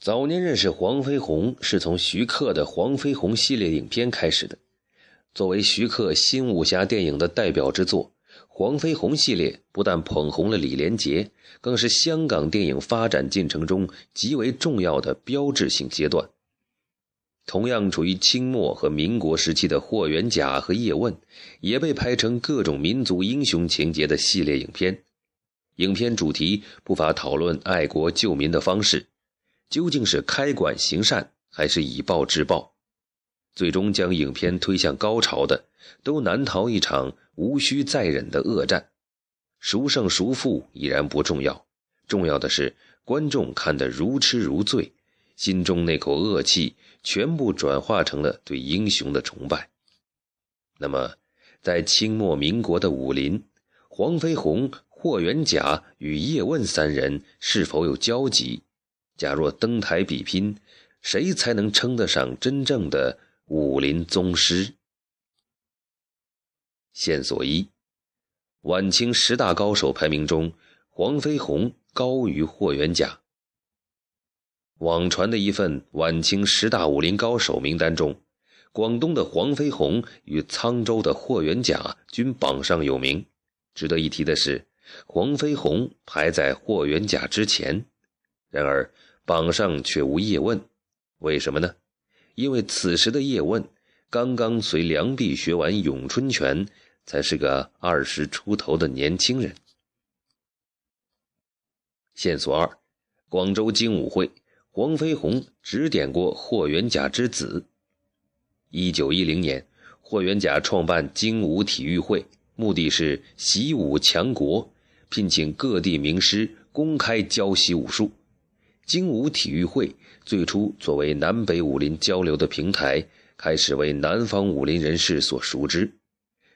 早年认识黄飞鸿是从徐克的《黄飞鸿》系列影片开始的。作为徐克新武侠电影的代表之作，《黄飞鸿》系列不但捧红了李连杰，更是香港电影发展进程中极为重要的标志性阶段。同样处于清末和民国时期的《霍元甲》和《叶问》，也被拍成各种民族英雄情节的系列影片。影片主题不乏讨论爱国救民的方式。究竟是开馆行善，还是以暴制暴？最终将影片推向高潮的，都难逃一场无需再忍的恶战。孰胜孰负已然不重要，重要的是观众看得如痴如醉，心中那口恶气全部转化成了对英雄的崇拜。那么，在清末民国的武林，黄飞鸿、霍元甲与叶问三人是否有交集？假若登台比拼，谁才能称得上真正的武林宗师？线索一：晚清十大高手排名中，黄飞鸿高于霍元甲。网传的一份晚清十大武林高手名单中，广东的黄飞鸿与沧州的霍元甲均榜上有名。值得一提的是，黄飞鸿排在霍元甲之前。然而，榜上却无叶问，为什么呢？因为此时的叶问刚刚随梁璧学完咏春拳，才是个二十出头的年轻人。线索二：广州精武会，黄飞鸿指点过霍元甲之子。一九一零年，霍元甲创办精武体育会，目的是习武强国，聘请各地名师公开教习武术。精武体育会最初作为南北武林交流的平台，开始为南方武林人士所熟知。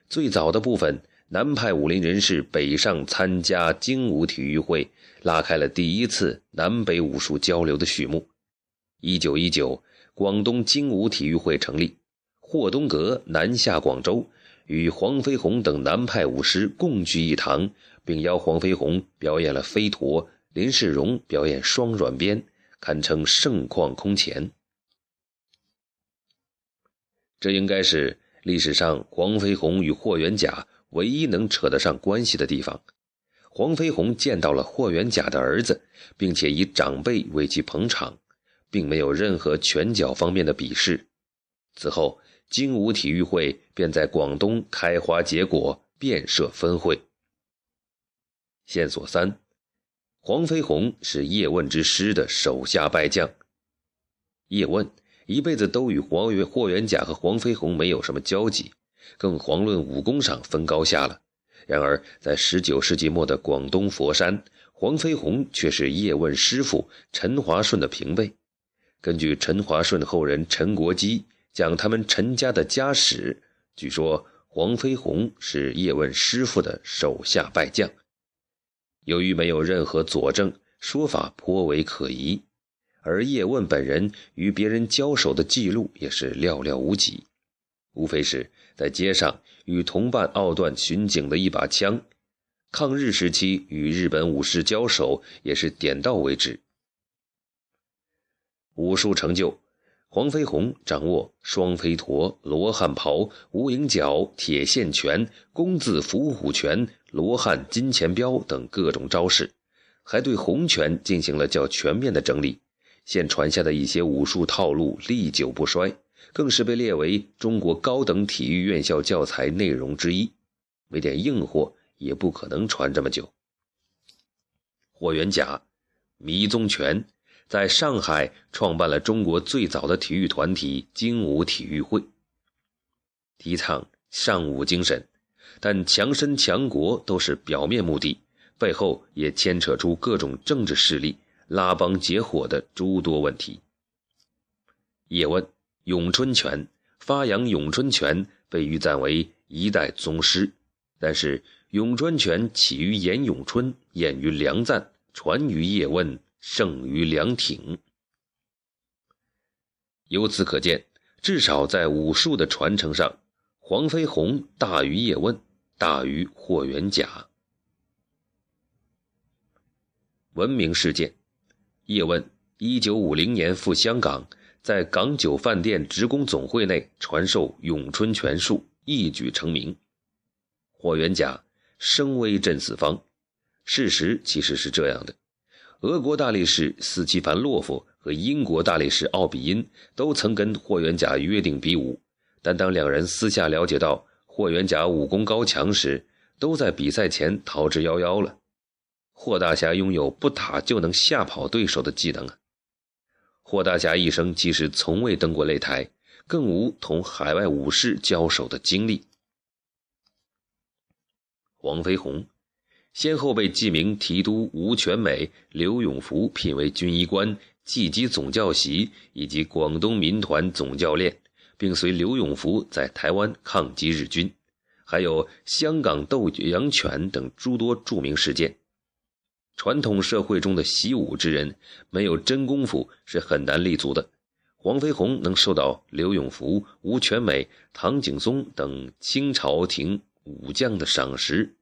最早的部分南派武林人士北上参加精武体育会，拉开了第一次南北武术交流的序幕。一九一九，广东精武体育会成立，霍东阁南下广州，与黄飞鸿等南派武师共聚一堂，并邀黄飞鸿表演了飞陀。林世荣表演双软鞭，堪称盛况空前。这应该是历史上黄飞鸿与霍元甲唯一能扯得上关系的地方。黄飞鸿见到了霍元甲的儿子，并且以长辈为其捧场，并没有任何拳脚方面的鄙视。此后，精武体育会便在广东开花结果，遍设分会。线索三。黄飞鸿是叶问之师的手下败将。叶问一辈子都与黄元、霍元甲和黄飞鸿没有什么交集，更遑论武功上分高下了。然而，在19世纪末的广东佛山，黄飞鸿却是叶问师傅陈华顺的平辈。根据陈华顺后人陈国基讲他们陈家的家史，据说黄飞鸿是叶问师傅的手下败将。由于没有任何佐证，说法颇为可疑，而叶问本人与别人交手的记录也是寥寥无几，无非是在街上与同伴傲断巡警的一把枪，抗日时期与日本武士交手也是点到为止。武术成就。黄飞鸿掌握双飞陀、罗汉袍、无影脚、铁线拳、弓字伏虎拳、罗汉金钱镖等各种招式，还对洪拳进行了较全面的整理。现传下的一些武术套路历久不衰，更是被列为中国高等体育院校教材内容之一。没点硬货也不可能传这么久。霍元甲，迷踪拳。在上海创办了中国最早的体育团体精武体育会，提倡尚武精神，但强身强国都是表面目的，背后也牵扯出各种政治势力拉帮结伙的诸多问题。叶问咏春拳发扬咏春拳，被誉赞为一代宗师，但是咏春拳起于严咏春，演于梁赞，传于叶问。胜于梁挺。由此可见，至少在武术的传承上，黄飞鸿大于叶问，大于霍元甲。闻名事件：叶问一九五零年赴香港，在港九饭店职工总会内传授咏春拳术，一举成名。霍元甲声威震四方。事实其实是这样的：俄国大力士斯基凡洛夫和英国大力士奥比因都曾跟霍元甲约定比武，但当两人私下了解到霍元甲武功高强时，都在比赛前逃之夭夭了。霍大侠拥有不打就能吓跑对手的技能啊！霍大侠一生其实从未登过擂台，更无同海外武士交手的经历。黄飞鸿先后被记名提督吴全美、刘永福聘为军医官、技击总教习以及广东民团总教练，并随刘永福在台湾抗击日军，还有香港斗羊犬等诸多著名事件。传统社会中的习武之人，没有真功夫是很难立足的。黄飞鸿能受到刘永福、吴全美、唐景崧等清朝廷武将的赏识，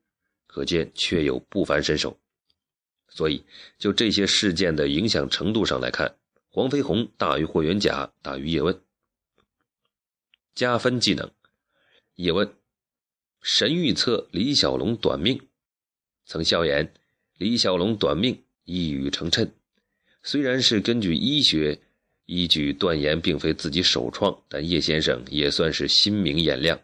可见确有不凡身手。所以，就这些事件的影响程度上来看，黄飞鸿大于霍元甲，大于叶问。加分技能：叶问神预测李小龙短命，曾笑言。李小龙短命一语成谶，虽然是根据医学依据断言，并非自己首创，但叶先生也算是心明眼亮。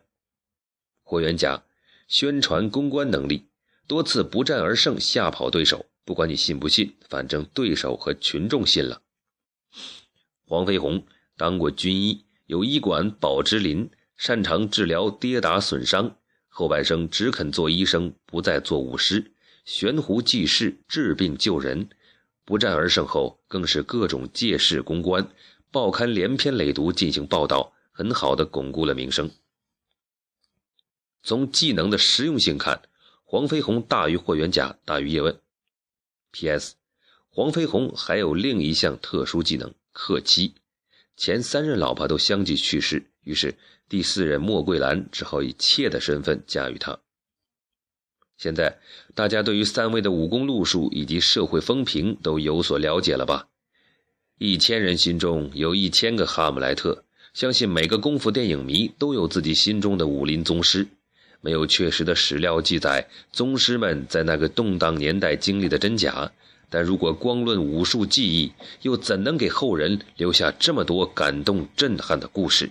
霍元甲宣传公关能力，多次不战而胜，吓跑对手。不管你信不信，反正对手和群众信了。黄飞鸿当过军医，有医馆宝芝林，擅长治疗跌打损伤，后半生只肯做医生，不再做武师。悬壶济世，治病救人，不战而胜后，更是各种借势公关，报刊连篇累牍进行报道，很好的巩固了名声。从技能的实用性看，黄飞鸿大于霍元甲，大于叶问。P.S. 黄飞鸿还有另一项特殊技能——克妻，前三任老婆都相继去世，于是第四任莫桂兰只好以妾的身份嫁与他。现在大家对于三位的武功路数以及社会风评都有所了解了吧？一千人心中有一千个哈姆莱特，相信每个功夫电影迷都有自己心中的武林宗师。没有确实的史料记载宗师们在那个动荡年代经历的真假，但如果光论武术技艺，又怎能给后人留下这么多感动震撼的故事？